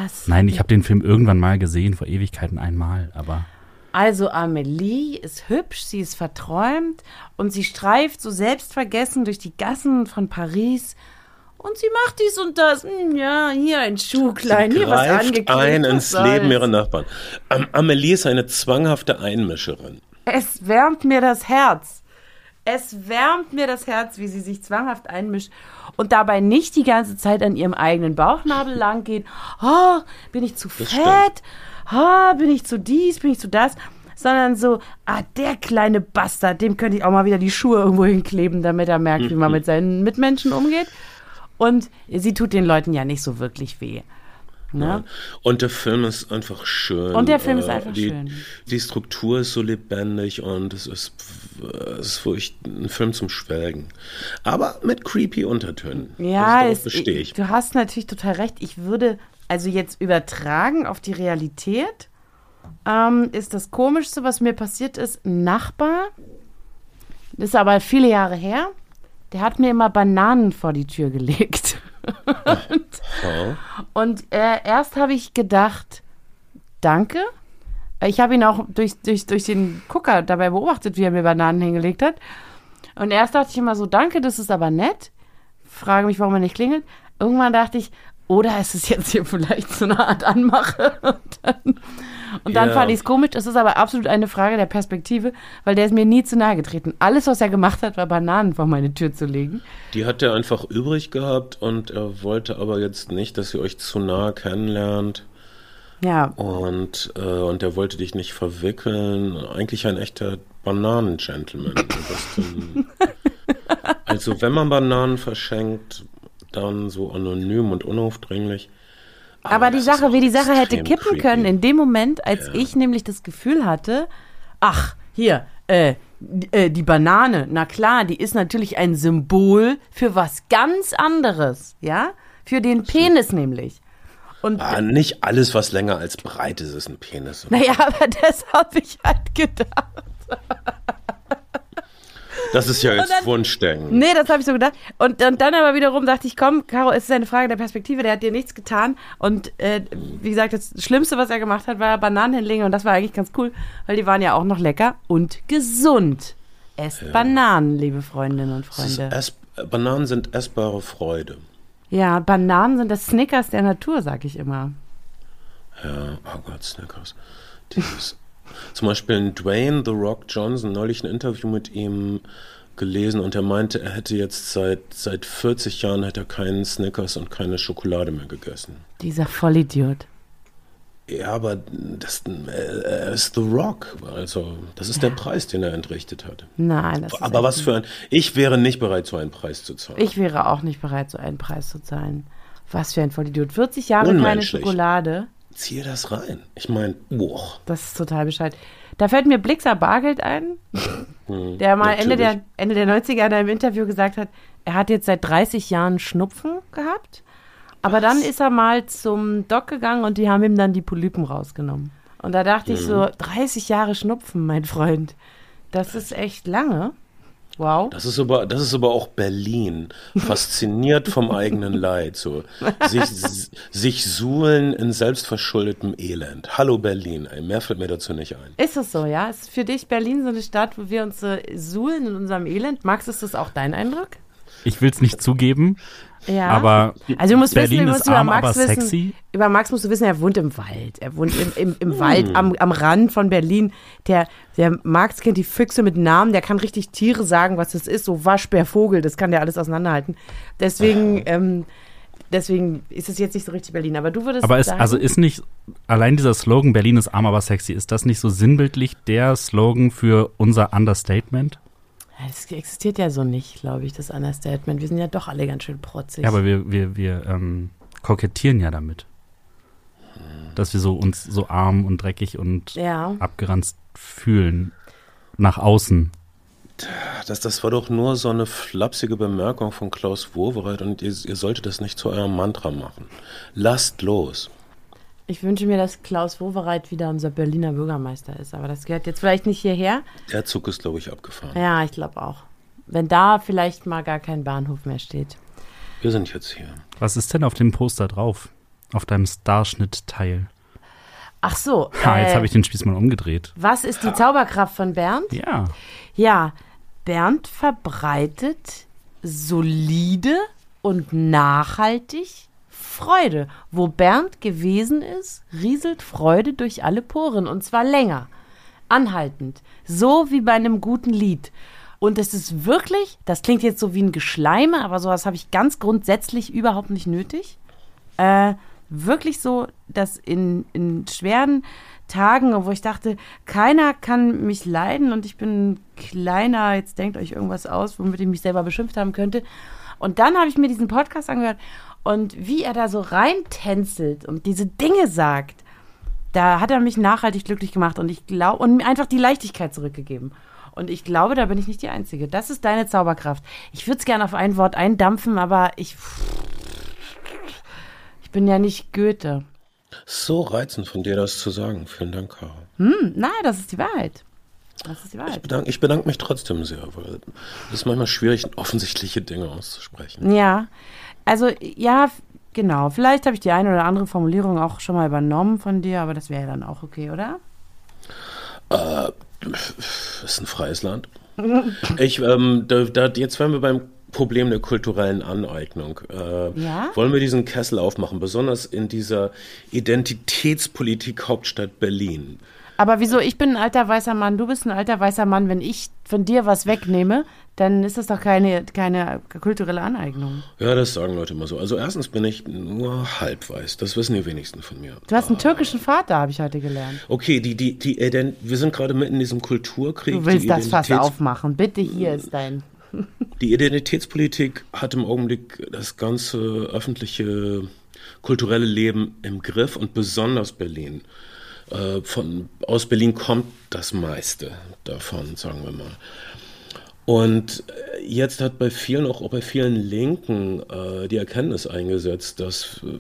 E: Was?
D: Nein, ich habe den Film irgendwann mal gesehen, vor Ewigkeiten einmal, aber
E: Also Amelie ist hübsch, sie ist verträumt und sie streift so selbstvergessen durch die Gassen von Paris und sie macht dies und das. Hm, Ja, hier ein Schuhklein, hier was
H: Greift
E: angeklebt.
H: ein ins. Leben ihrer Nachbarn. Am Amelie ist eine zwanghafte Einmischerin.
E: Es wärmt mir das Herz. Es wärmt mir das Herz, wie sie sich zwanghaft einmischt und dabei nicht die ganze Zeit an ihrem eigenen Bauchnabel lang geht. Oh, bin ich zu
H: Das
E: fett? Oh, bin ich zu dies? Bin ich zu das? Sondern so, ah, der kleine Bastard, dem könnte ich auch mal wieder die Schuhe irgendwo hinkleben, damit er merkt, wie
H: Mhm.
E: man mit seinen Mitmenschen umgeht. Und sie tut den Leuten ja nicht so wirklich weh. Ne?
H: Und der Film ist einfach schön.
E: Und der Film ist
H: Äh,
E: einfach
H: die,
E: schön.
H: Die Struktur ist so lebendig und es ist, es ist wirklich ein Film zum Schwelgen. Aber mit creepy Untertönen.
E: Ja,
H: also
E: es,
H: ich.
E: du hast natürlich total recht. Ich würde also jetzt übertragen auf die Realität. Ähm, ist das Komischste, was mir passiert ist, ein Nachbar, das ist aber viele Jahre her, der hat mir immer Bananen vor die Tür gelegt.
H: Ja.
E: Und äh, erst habe ich gedacht, danke. Ich habe ihn auch durch, durch, durch den Gucker dabei beobachtet, wie er mir Bananen hingelegt hat. Und erst dachte ich immer so, danke, das ist aber nett. Frage mich, warum er nicht klingelt. Irgendwann dachte ich, oder ist es jetzt hier vielleicht so eine Art Anmache? Und dann, und dann
H: Ja.
E: fand ich es komisch. Das ist aber absolut eine Frage der Perspektive, weil der ist mir nie zu nahe getreten. Alles, was er gemacht hat, war Bananen vor meine Tür zu legen.
H: Die hat er einfach übrig gehabt und er wollte aber jetzt nicht, dass ihr euch zu nah kennenlernt.
E: Ja,
H: Und, äh, und er wollte dich nicht verwickeln. Eigentlich ein echter Bananen-Gentleman. besten. also wenn man Bananen verschenkt, dann so anonym und unaufdringlich.
E: Aber, die Sache, wie die Sache hätte kippen
H: creepy.
E: können, in dem Moment, als ich nämlich das Gefühl hatte, ach, hier, äh, d- äh, die Banane, na klar, die ist natürlich ein Symbol für was ganz anderes, ja? Für den Penis nämlich. Und
H: Ah, nicht alles, was länger als breit ist, ist ein Penis.
E: naja, aber das habe ich halt gedacht.
H: Das ist ja jetzt Wunschdenken.
E: Nee, das habe ich so gedacht. Und, und dann aber wiederum dachte ich, komm, Caro, es ist eine Frage der Perspektive, der hat dir nichts getan. Und äh, wie gesagt, das Schlimmste, was er gemacht hat, war Bananen hinlegen. Und das war eigentlich ganz cool, weil die waren ja auch noch lecker und gesund. Esst Bananen, liebe Freundinnen und Freunde.
H: ess, Bananen sind essbare Freude.
E: Ja, Bananen sind das Snickers der Natur, sag ich immer.
H: Ja, oh Gott, Snickers. Dieses, zum Beispiel in Dwayne The Rock Johnson neulich ein Interview mit ihm gelesen und er meinte, er hätte jetzt seit, seit 40 Jahren hätte er keinen Snickers und keine Schokolade mehr gegessen.
E: Dieser Vollidiot.
H: Ja, aber das, äh, er ist The Rock. Also, das ist der Preis, den er entrichtet hat.
E: Nein, das ist
H: Aber was für ein. Ich wäre nicht bereit, so einen Preis zu zahlen.
E: Ich wäre auch nicht bereit, so einen Preis zu zahlen. Was für ein Vollidiot. 40 Jahre keine. Schokolade.
H: Ziehe das rein. Ich meine, boah.
E: Das ist total bescheid. Da fällt mir Blixer Bargeld ein, der mal Ende der. Ende der 90er in einem Interview gesagt hat, er hat jetzt seit 30 Jahren Schnupfen gehabt, aber dann ist er mal zum Doc gegangen und die haben ihm dann die Polypen rausgenommen. Und da dachte ich so, 30 Jahre Schnupfen, mein Freund, das ist echt lange. Wow.
H: Das ist aber, das ist aber auch Berlin. Fasziniert vom eigenen Leid. So. Sich, sich suhlen in selbstverschuldetem Elend. Hallo Berlin. Mehr fällt mir dazu nicht ein.
E: Ist es so, ja? Ist für dich Berlin so eine Stadt, wo wir uns äh, suhlen in unserem Elend? Max, ist das auch dein Eindruck?
D: Ich will es nicht zugeben,
E: Ja.
D: aber
E: Also du musst
D: Berlin
E: wissen, du
D: ist
E: musst über
D: arm,
E: Max
D: aber
E: wissen,
D: sexy.
E: Über Max musst du wissen, er wohnt im Wald. Er wohnt im, im, im
D: Hm.
E: Wald am, am Rand von Berlin. Der, der Max kennt die Füchse mit Namen, der kann richtig Tiere sagen, was das ist. So Waschbär, Vogel, das kann der alles auseinanderhalten. Deswegen, ähm, deswegen ist es jetzt nicht so richtig Berlin. Aber du würdest
D: Aber ist,
E: sagen,
D: also ist nicht allein dieser Slogan Berlin ist arm, aber sexy, ist das nicht so sinnbildlich der Slogan für unser Understatement?
E: Es existiert ja so nicht, glaube ich, das Understatement. Wir sind ja doch alle ganz schön protzig.
D: Ja, aber wir, wir, wir ähm, kokettieren ja damit. Dass wir so uns so arm und dreckig und
E: ja.
D: abgeranzt fühlen. Nach außen.
H: Das, das war doch nur so eine flapsige Bemerkung von Klaus Wowereit und ihr, ihr solltet das nicht zu eurem Mantra machen. Lasst los.
E: Ich wünsche mir, dass Klaus Wowereit wieder unser Berliner Bürgermeister ist. Aber das gehört jetzt vielleicht nicht hierher.
H: Der Zug ist, glaube ich, abgefahren.
E: Ja, ich glaube auch. Wenn da vielleicht mal gar kein Bahnhof mehr steht.
H: Wir sind jetzt hier.
D: Was ist denn auf dem Poster drauf? Auf deinem Starschnitt-Teil.
E: Ach so.
D: Ha,
E: äh,
D: jetzt habe ich den Spieß mal umgedreht.
E: was ist die Zauberkraft von Bernd?
D: Ja.
E: Ja, Bernd verbreitet solide und nachhaltig Freude. Wo Bernd gewesen ist, rieselt Freude durch alle Poren und zwar länger, anhaltend, so wie bei einem guten Lied. Und es ist wirklich, das klingt jetzt so wie ein Geschleime, aber sowas habe ich ganz grundsätzlich überhaupt nicht nötig. Äh, wirklich so, dass in, in schweren Tagen, wo ich dachte, keiner kann mich leiden und ich bin kleiner, jetzt denkt euch irgendwas aus, womit ich mich selber beschimpft haben könnte. Und dann habe ich mir diesen Podcast angehört und wie er da so reintänzelt und diese Dinge sagt, da hat er mich nachhaltig glücklich gemacht und ich glaube und mir einfach die Leichtigkeit zurückgegeben. Und ich glaube, da bin ich nicht die Einzige. Das ist deine Zauberkraft. Ich würde es gerne auf ein Wort eindampfen, aber ich. Ich bin ja nicht Goethe.
H: So reizend von dir, das zu sagen. Vielen Dank, Caro.
E: Hm, nein, das ist die Wahrheit. Das ist die
H: Ich
E: Wahrheit.
H: bedanke, ich bedanke mich trotzdem sehr, weil es ist manchmal schwierig, offensichtliche Dinge auszusprechen.
E: Ja, also ja, genau. Vielleicht habe ich die eine oder andere Formulierung auch schon mal übernommen von dir, aber das wäre ja dann auch okay, oder?
H: Es ist ein freies Land. Ich, ähm, da, da, jetzt wären wir beim Problem der kulturellen Aneignung. Äh,
E: Ja?
H: Wollen wir diesen Kessel aufmachen, besonders in dieser Identitätspolitik Hauptstadt Berlin?
E: Aber wieso? Ich bin ein alter weißer Mann, du bist ein alter weißer Mann. Wenn ich von dir was wegnehme, dann ist das doch keine, keine kulturelle Aneignung.
H: Ja, das sagen Leute immer so. Also erstens bin ich nur halb weiß. Das wissen die wenigsten von mir.
E: Du hast einen türkischen Vater, habe ich heute gelernt.
H: Okay, die, die, die, Ident- wir sind gerade mitten in diesem Kulturkrieg.
E: Du willst das Fass aufmachen. Bitte, hier ist dein.
H: Die Identitätspolitik hat im Augenblick das ganze öffentliche kulturelle Leben im Griff und besonders Berlin. Äh, Von, aus Berlin kommt das meiste davon, sagen wir mal. Und äh, jetzt hat bei vielen, auch bei vielen Linken, äh, die Erkenntnis eingesetzt, dass äh,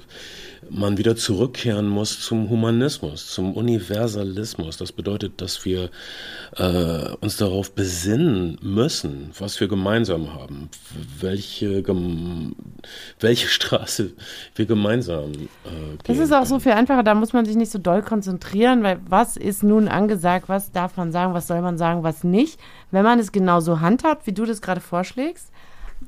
H: man wieder zurückkehren muss zum Humanismus, zum Universalismus. Das bedeutet, dass wir äh, uns darauf besinnen müssen, was wir gemeinsam haben, welche, gem welche Straße wir gemeinsam äh,
E: Das
H: gehen.
E: ist auch so viel einfacher, da muss man sich nicht so doll konzentrieren, weil was ist nun angesagt, was darf man sagen, was soll man sagen, was nicht. Wenn man es genauso handhabt, wie du das gerade vorschlägst,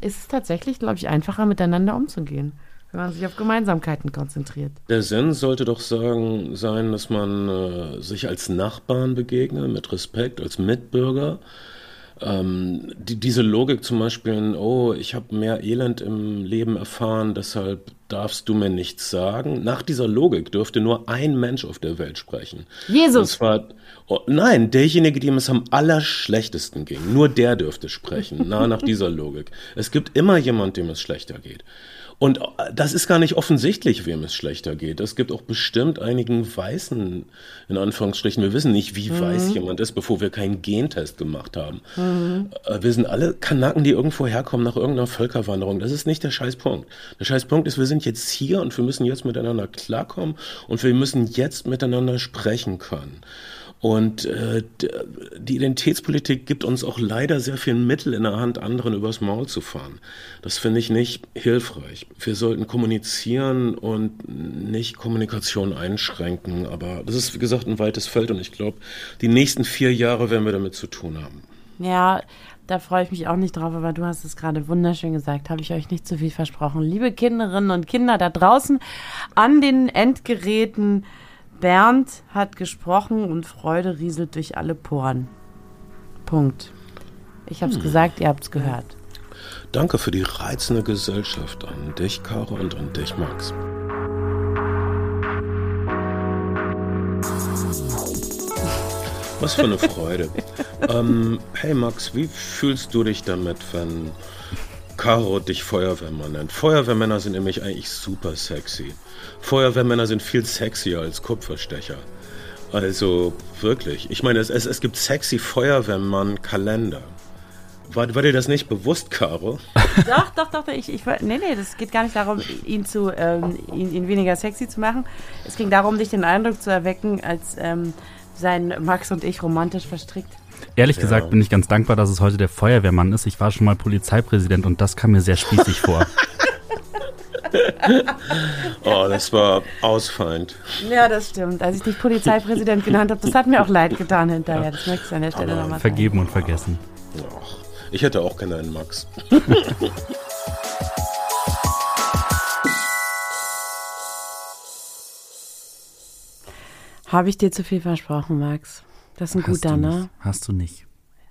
E: ist es tatsächlich, glaube ich, einfacher miteinander umzugehen, wenn man sich auf Gemeinsamkeiten konzentriert.
H: Der Sinn sollte doch sagen, sein, dass man äh, sich als Nachbarn begegnet, mit Respekt, als Mitbürger, ähm, die, diese Logik zum Beispiel, oh, ich habe mehr Elend im Leben erfahren, deshalb darfst du mir nichts sagen. Nach dieser Logik dürfte nur ein Mensch auf der Welt sprechen.
E: Jesus.
H: Und zwar, oh, nein, derjenige, dem es am allerschlechtesten ging. Nur der dürfte sprechen, na, nach dieser Logik. Es gibt immer jemand, dem es schlechter geht. Und äh, das ist gar nicht offensichtlich, wem es schlechter geht. Es gibt auch bestimmt einigen Weißen, in Anführungsstrichen, wir wissen nicht, wie mhm. weiß jemand ist, bevor wir keinen Gentest gemacht haben. Mhm. Wir sind alle Kanaken, die irgendwo herkommen nach irgendeiner Völkerwanderung. Das ist nicht der Scheißpunkt. Der Scheißpunkt ist, wir sind jetzt hier und wir müssen jetzt miteinander klarkommen und wir müssen jetzt miteinander sprechen können. Und äh, die Identitätspolitik gibt uns auch leider sehr viel Mittel in der Hand, anderen übers Maul zu fahren. Das finde ich nicht hilfreich. Wir sollten kommunizieren und nicht Kommunikation einschränken. Aber das ist, wie gesagt, ein weites Feld und ich glaube, die nächsten vier Jahre werden wir damit zu tun haben.
E: Ja, da freue ich mich auch nicht drauf, aber du hast es gerade wunderschön gesagt. Habe ich euch nicht zu viel versprochen. Liebe Kinderinnen und Kinder da draußen an den Endgeräten, Bernd hat gesprochen und Freude rieselt durch alle Poren. Punkt. Ich habe es hm. gesagt, ihr habt es gehört.
H: Danke für die reizende Gesellschaft an dich, Caro, und an dich, Max. Was für eine Freude. ähm, hey Max, wie fühlst du dich damit, wenn Caro dich Feuerwehrmann nennt? Feuerwehrmänner sind nämlich eigentlich super sexy. Feuerwehrmänner sind viel sexier als Kupferstecher. Also wirklich. Ich meine, es, es, es gibt sexy Feuerwehrmann-Kalender. War, war dir das nicht bewusst, Caro?
E: Doch, doch, doch. Ich, ich, nee, nee, das geht gar nicht darum, ihn, zu, ähm, ihn, ihn, weniger sexy zu machen. Es ging darum, dich den Eindruck zu erwecken, als ähm, seien Max und ich romantisch verstrickt.
D: Ehrlich ja. gesagt bin ich ganz dankbar, dass es heute der Feuerwehrmann ist. Ich war schon mal Polizeipräsident und das kam mir sehr spießig vor.
H: oh, das war ausfallend.
E: Ja, das stimmt. Als ich dich Polizeipräsident genannt habe, das hat mir auch leid getan hinterher. Das möchte ich an der Stelle nochmal
D: Vergeben und vergessen.
H: Ach, ich hätte auch gerne einen Max.
E: Habe ich dir zu viel versprochen, Max? Das ist ein
D: Hast
E: guter,
D: ne? Hast du nicht.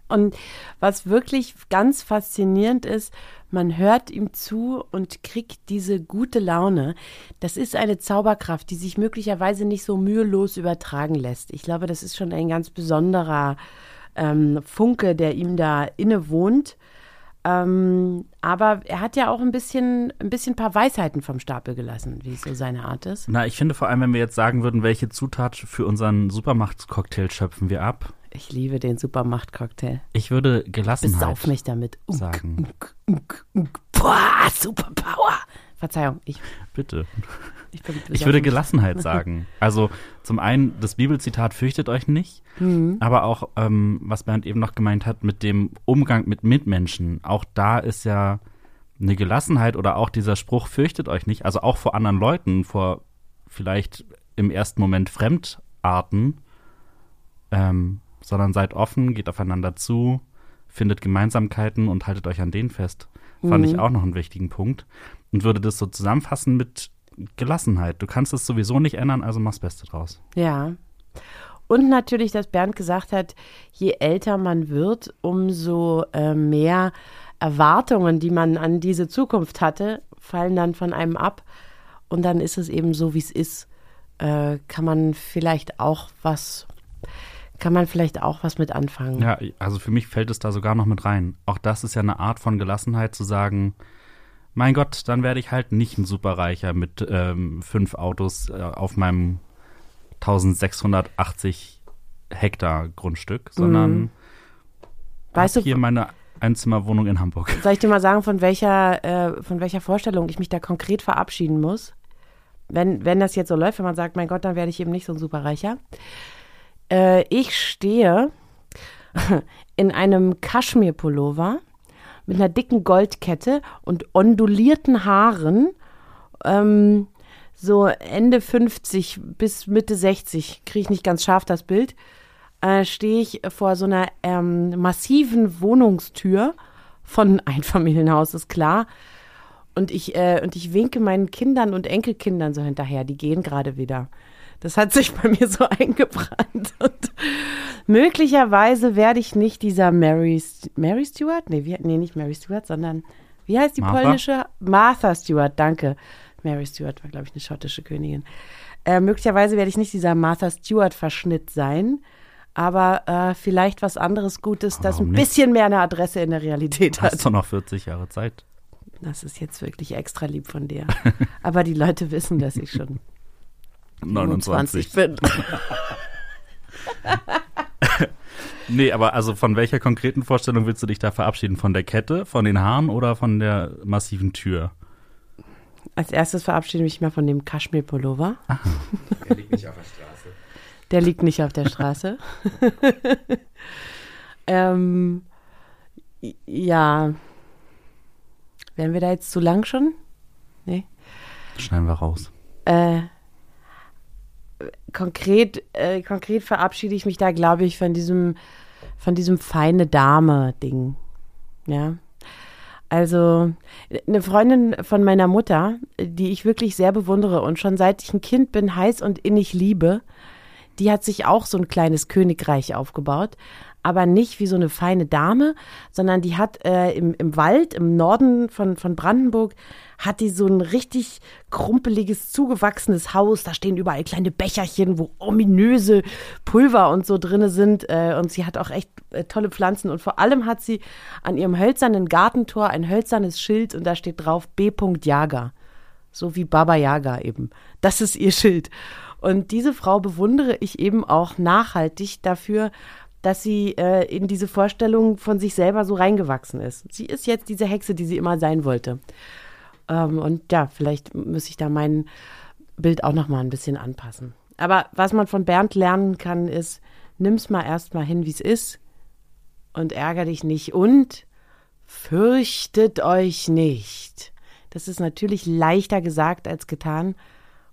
E: Und was wirklich ganz faszinierend ist, man hört ihm zu und kriegt diese gute Laune. Das ist eine Zauberkraft, die sich möglicherweise nicht so mühelos übertragen lässt. Ich glaube, das ist schon ein ganz besonderer ähm, Funke, der ihm da innewohnt. Ähm, aber er hat ja auch ein bisschen, ein bisschen ein paar Weisheiten vom Stapel gelassen, wie es so seine Art ist.
D: Na, ich finde vor allem, wenn wir jetzt sagen würden, welche Zutat für unseren Supermacht-Cocktail schöpfen wir ab,
E: ich liebe den Supermacht-Cocktail.
D: Ich würde Gelassenheit
E: Besauf mich damit.
D: Unk, sagen. Unk,
E: unk, unk, Boah, Superpower. Verzeihung, ich.
D: Bitte. Ich, ich würde Gelassenheit sagen. Also zum einen das Bibelzitat fürchtet euch nicht, mhm. aber auch, ähm, was Bernd eben noch gemeint hat, mit dem Umgang mit Mitmenschen. Auch da ist ja eine Gelassenheit oder auch dieser Spruch fürchtet euch nicht, also auch vor anderen Leuten, vor vielleicht im ersten Moment Fremdarten. Ähm, sondern seid offen, geht aufeinander zu, findet Gemeinsamkeiten und haltet euch an denen fest. Fand mhm. ich auch noch einen wichtigen Punkt. Und würde das so zusammenfassen mit Gelassenheit. Du kannst es sowieso nicht ändern, also mach's Beste draus.
E: Ja. Und natürlich, dass Bernd gesagt hat, je älter man wird, umso äh, mehr Erwartungen, die man an diese Zukunft hatte, fallen dann von einem ab. Und dann ist es eben so, wie es ist. Äh, kann man vielleicht auch was kann man vielleicht auch was mit anfangen.
D: Ja, also für mich fällt es da sogar noch mit rein. Auch das ist ja eine Art von Gelassenheit zu sagen, mein Gott, dann werde ich halt nicht ein Superreicher mit ähm, fünf Autos äh, auf meinem 1680 Hektar Grundstück, sondern mhm. weißt du, hier meine Einzimmerwohnung in Hamburg.
E: Soll ich dir mal sagen, von welcher, äh, von welcher Vorstellung ich mich da konkret verabschieden muss? Wenn, wenn das jetzt so läuft, wenn man sagt, mein Gott, dann werde ich eben nicht so ein Superreicher. Äh, ich stehe in einem Kaschmirpullover mit einer dicken Goldkette und ondulierten Haaren. Ähm, so Ende 50 bis Mitte 60, kriege ich nicht ganz scharf das Bild, äh, stehe ich vor so einer ähm, massiven Wohnungstür von Einfamilienhaus, ist klar. Und ich, äh, und ich winke meinen Kindern und Enkelkindern so hinterher, die gehen gerade wieder Das hat sich bei mir so eingebrannt. Und möglicherweise werde ich nicht dieser Mary, Mary Stewart? Nee, wie, nee, nicht Mary Stewart, sondern wie heißt die Martha? polnische? Martha Stewart, danke. Mary Stewart war, glaube ich, eine schottische Königin. Äh, möglicherweise werde ich nicht dieser Martha Stewart-Verschnitt sein, aber äh, vielleicht was anderes Gutes, das ein nicht? bisschen mehr eine Adresse in der Realität hat.
D: Hast du noch 40 Jahre Zeit?
E: Das ist jetzt wirklich extra lieb von dir. aber die Leute wissen, dass ich schon 29 bin.
D: nee, aber also von welcher konkreten Vorstellung willst du dich da verabschieden? Von der Kette, von den Haaren oder von der massiven Tür?
E: Als erstes verabschiede ich mich mal von dem Kaschmir-Pullover.
H: Der liegt nicht auf der Straße.
E: Der liegt nicht auf der Straße. ähm, ja. Wären wir da jetzt zu lang schon? Nee.
D: Schneiden wir raus.
E: Äh, konkret, äh, konkret verabschiede ich mich da, glaube ich, von diesem, von diesem feine Dame-Ding. Ja. Also eine Freundin von meiner Mutter, die ich wirklich sehr bewundere und schon seit ich ein Kind bin heiß und innig liebe, die hat sich auch so ein kleines Königreich aufgebaut, aber nicht wie so eine feine Dame, sondern die hat äh, im, im Wald im Norden von, von Brandenburg, hat die so ein richtig krumpeliges, zugewachsenes Haus. Da stehen überall kleine Becherchen, wo ominöse Pulver und so drinne sind. Äh, und sie hat auch echt äh, tolle Pflanzen. Und vor allem hat sie an ihrem hölzernen Gartentor ein hölzernes Schild und da steht drauf B. Jager. So wie Baba Yaga eben. Das ist ihr Schild. Und diese Frau bewundere ich eben auch nachhaltig dafür, dass sie äh, in diese Vorstellung von sich selber so reingewachsen ist. Sie ist jetzt diese Hexe, die sie immer sein wollte. Ähm, und ja, vielleicht muss ich da mein Bild auch noch mal ein bisschen anpassen. Aber was man von Bernd lernen kann, ist, nimm's mal erstmal hin, wie es ist und ärger dich nicht und fürchtet euch nicht. Das ist natürlich leichter gesagt als getan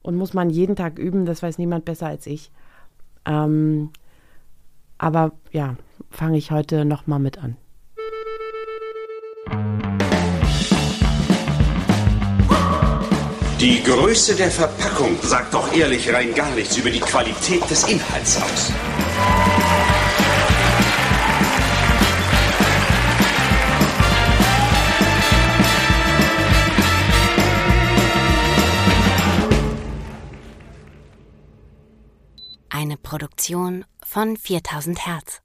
E: und muss man jeden Tag üben, das weiß niemand besser als ich. Ähm, aber ja, fange ich heute nochmal mit an.
A: Die Größe der Verpackung sagt doch ehrlich rein gar nichts über die Qualität des Inhalts aus.
I: Eine Produktion von 4000 Hertz.